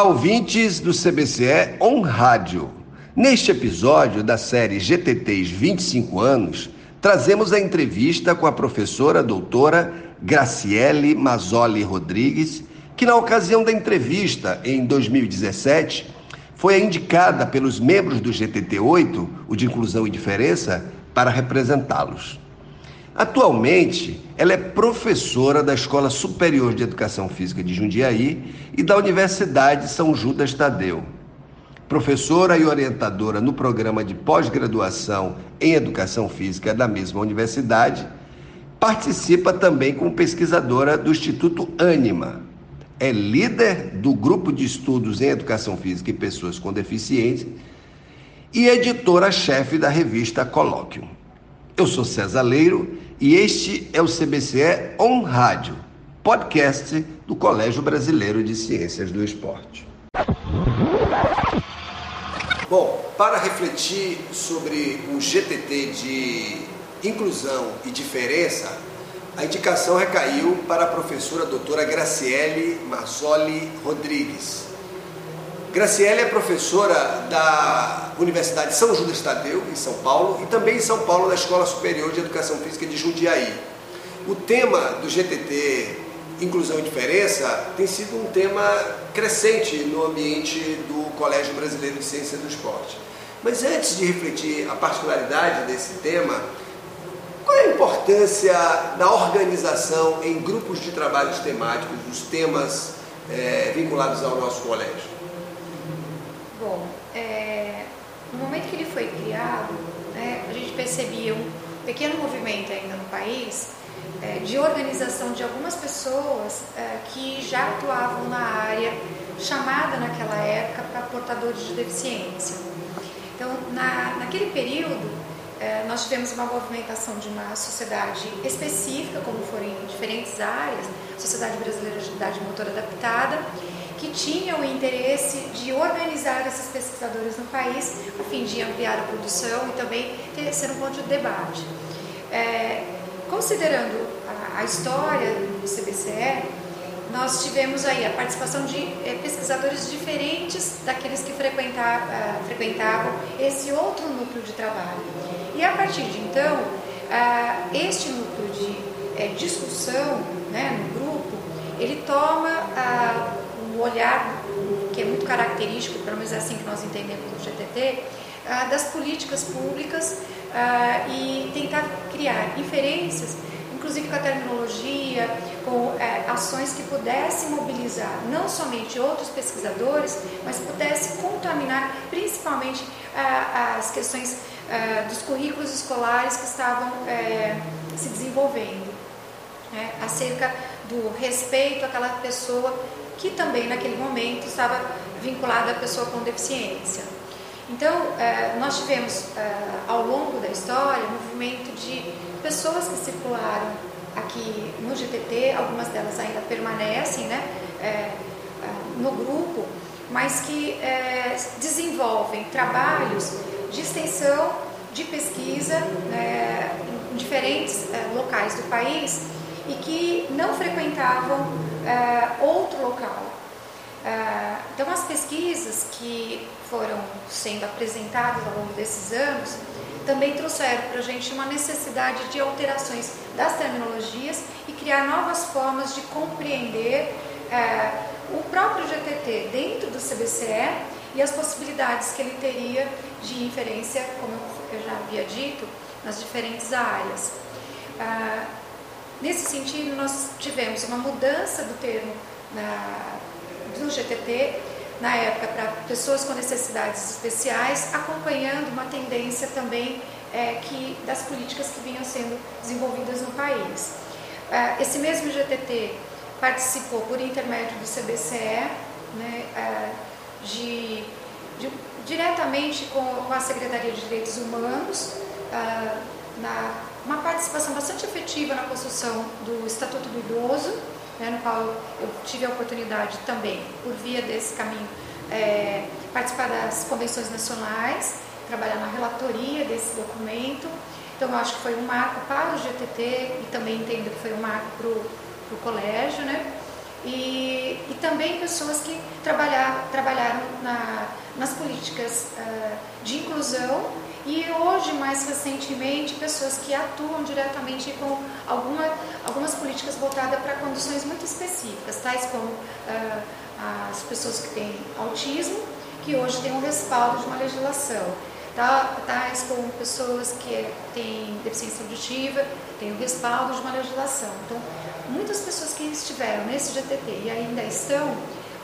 Olá, ouvintes do CBCE On Rádio. Neste episódio da série GTTs 25 anos, trazemos a entrevista com a professora doutora Graciele Mazzoli Rodrigues, que na ocasião da entrevista em 2017 foi indicada pelos membros do GTT 8, o de Inclusão e Diferença, para representá-los. Atualmente, ela é professora da Escola Superior de Educação Física de Jundiaí e da Universidade São Judas Tadeu. Professora e orientadora no programa de pós-graduação em Educação Física da mesma universidade, participa também como pesquisadora do Instituto Anima. É líder do grupo de estudos em Educação Física e Pessoas com Deficiência e editora-chefe da revista Colóquio. Eu sou César Leiro e este é o CBCE On Rádio, podcast do Colégio Brasileiro de Ciências do Esporte. Bom, para refletir sobre o GTT de inclusão e diferença, a indicação recaiu para a professora doutora Graciele Mazzoli Rodrigues, Graciele é professora da Universidade São Judas Tadeu, em São Paulo, e também em São Paulo, da Escola Superior de Educação Física de Jundiaí. O tema do GTT Inclusão e Diferença tem sido um tema crescente no ambiente do Colégio Brasileiro de Ciência do Esporte. Mas antes de refletir a particularidade desse tema, qual é a importância da organização em grupos de trabalhos temáticos dos temas é, vinculados ao nosso colégio? Bom, é, no momento que ele foi criado, né, a gente percebia um pequeno movimento ainda no país é, de organização de algumas pessoas é, que já atuavam na área chamada naquela época para portadores de deficiência. Então, na, naquele período, é, nós tivemos uma movimentação de uma sociedade específica, como foram em diferentes áreas, Sociedade Brasileira de Idade Motora Adaptada, que tinham o interesse de organizar esses pesquisadores no país, a fim de ampliar a produção e também ter, ser um ponto de debate. É, considerando a, a, história do CBCE, nós tivemos aí a participação de é, pesquisadores diferentes daqueles que frequentavam, uh, frequentavam esse outro núcleo de trabalho. E a partir de então, uh, este núcleo de é, discussão né, no grupo, ele toma olhar que é muito característico, pelo menos é assim que nós entendemos no GTT, ah, das políticas públicas ah, e tentar criar inferências, inclusive com a terminologia, com eh, ações que pudessem mobilizar não somente outros pesquisadores, mas pudesse contaminar principalmente ah, as questões dos currículos escolares que estavam eh, se desenvolvendo, né, acerca do respeito àquela pessoa que também naquele momento estava vinculada à pessoa com deficiência. Então, eh, nós tivemos eh, ao longo da história um movimento de pessoas que circularam aqui no GTT, algumas delas ainda permanecem né, eh, no grupo, mas que desenvolvem trabalhos de extensão, de pesquisa né, em diferentes locais do país e que não frequentavam uh, outro local. Uh, então, as pesquisas que foram sendo apresentadas ao longo desses anos também trouxeram para a gente uma necessidade de alterações das terminologias e criar novas formas de compreender uh, o próprio GTT dentro do CBCE e as possibilidades que ele teria de inferência, como eu já havia dito, nas diferentes áreas. Uh, Nesse sentido, nós tivemos uma mudança do termo na, do GTT, na época, para pessoas com necessidades especiais, acompanhando uma tendência também é, que, das políticas que vinham sendo desenvolvidas no país. É, esse mesmo GTT participou, por intermédio do CBCE, né, é, de, de, diretamente com, a Secretaria de Direitos Humanos, é, na uma participação bastante efetiva na construção do Estatuto do Idoso, né, no qual eu tive a oportunidade também, por via desse caminho, é, participar das convenções nacionais, trabalhar na relatoria desse documento. Então, eu acho que foi um marco para o GTT e também entendo que foi um marco para o colégio, né? e, e também pessoas que trabalhar, trabalharam na, nas políticas uh, de inclusão e hoje, mais recentemente, pessoas que atuam diretamente com alguma, algumas políticas voltadas para condições muito específicas, tais como uh, as pessoas que têm autismo, que hoje têm um respaldo de uma legislação, tá, tais como pessoas que têm deficiência auditiva, têm o respaldo de uma legislação. Então, muitas pessoas que estiveram nesse GTT e ainda estão,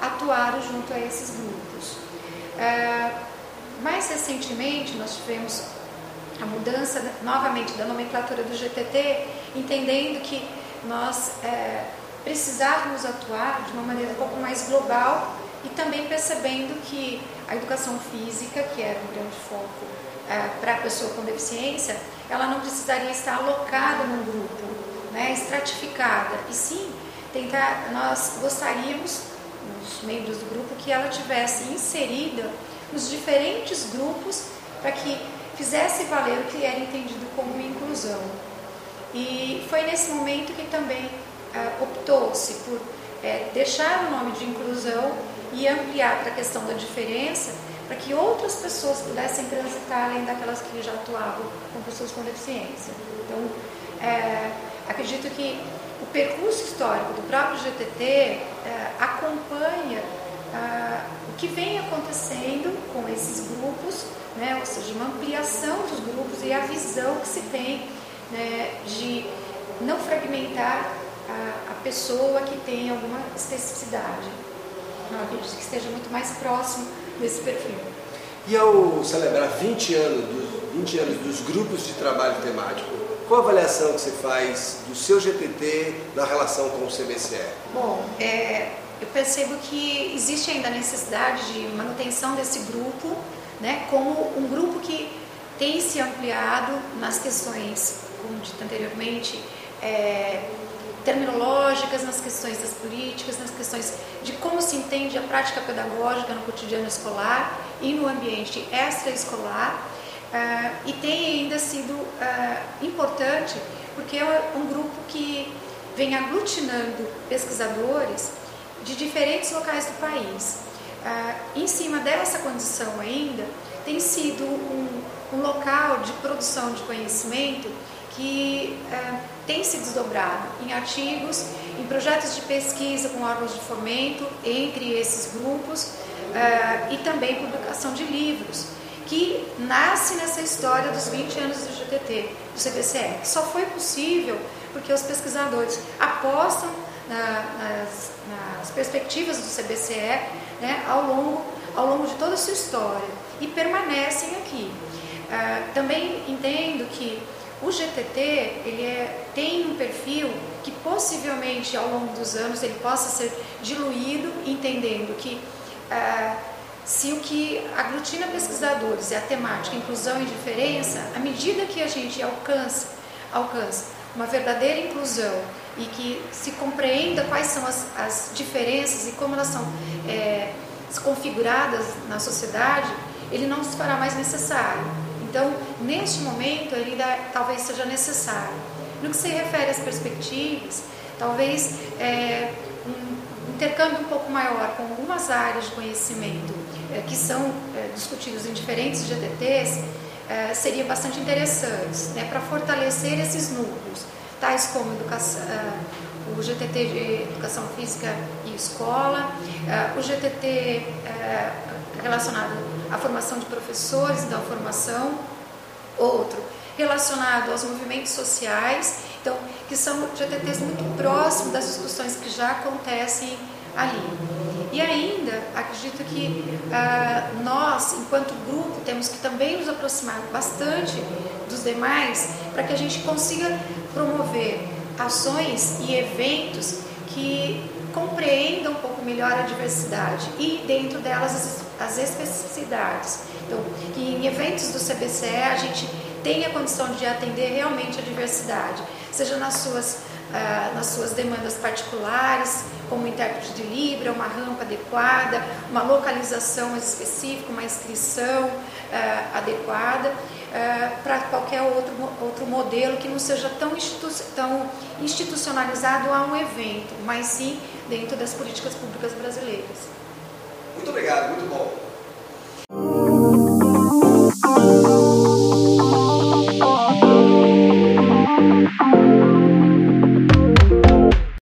atuaram junto a esses grupos. Uh, mais recentemente, nós tivemos a mudança novamente da nomenclatura do GTT, entendendo que nós é, precisávamos atuar de uma maneira um pouco mais global e também percebendo que a educação física, que era um grande foco é, para a pessoa com deficiência, ela não precisaria estar alocada num grupo, né, estratificada, e sim tentar, nós gostaríamos, os membros do grupo, que ela tivesse inserida nos diferentes grupos para que fizesse valer o que era entendido como inclusão. E foi nesse momento que também ah, optou-se por é, deixar o nome de inclusão e ampliar para a questão da diferença, para que outras pessoas pudessem transitar além daquelas que já atuavam com pessoas com deficiência. Então, é, acredito que o percurso histórico do próprio GTT é, acompanha ah, o que vem acontecendo com esses grupos, né, ou seja, uma ampliação dos grupos e a visão que se tem né, de não fragmentar a, a, pessoa que tem alguma especificidade. Eu acredito que esteja muito mais próximo desse perfil. E ao celebrar 20 anos, dos, 20 anos dos grupos de trabalho temático, qual a avaliação que você faz do seu GTT na relação com o CBCE? Bom, é, eu percebo que existe ainda a necessidade de manutenção desse grupo, né, como um grupo que tem se ampliado nas questões, como dito anteriormente, é, terminológicas, nas questões das políticas, nas questões de como se entende a prática pedagógica no cotidiano escolar e no ambiente extraescolar. Uh, e tem ainda sido uh, importante porque é um grupo que vem aglutinando pesquisadores de diferentes locais do país. Ah, em cima dessa condição ainda, tem sido um, um local de produção de conhecimento que ah, tem se desdobrado em artigos, em projetos de pesquisa com órgãos de fomento entre esses grupos ah, e também publicação de livros, que nasce nessa história dos 20 anos do GTT, do CBCE, só foi possível porque os pesquisadores apostam na, nas, nas, perspectivas do CBCE né, ao, longo, ao longo de toda a sua história e permanecem aqui. Uh, também entendo que o GTT ele é, tem um perfil que possivelmente ao longo dos anos ele possa ser diluído, entendendo que uh, se o que aglutina pesquisadores é a temática inclusão e diferença, à medida que a gente alcança, alcança uma verdadeira inclusão e que se compreenda quais são as, as diferenças e como elas são é, configuradas na sociedade, ele não se fará mais necessário. Então, neste momento, ele ainda talvez seja necessário. No que se refere às perspectivas, talvez é, um intercâmbio um pouco maior com algumas áreas de conhecimento é, que são é, discutidas em diferentes GTTs é, seriam bastante interessantes né, para fortalecer esses núcleos tais como educação, uh, o GTT de Educação Física e Escola, uh, o GTT relacionado à formação de professores, da formação, outro relacionado aos movimentos sociais, então, que são GTTs muito próximos das discussões que já acontecem ali. E ainda, acredito que uh, nós, enquanto grupo, temos que também nos aproximar bastante dos demais para que a gente consiga promover ações e eventos que compreendam um pouco melhor a diversidade e dentro delas as, as especificidades. Então, que em eventos do CBCE a gente tenha condição de atender realmente a diversidade, seja nas suas ah, nas suas demandas particulares, como intérprete de Libra, uma rampa adequada, uma localização mais específica, uma inscrição ah, adequada, ah, para qualquer outro, outro modelo que não seja tão, institu tão institucionalizado a um evento, mas sim dentro das políticas públicas brasileiras. Muito obrigado, muito bom.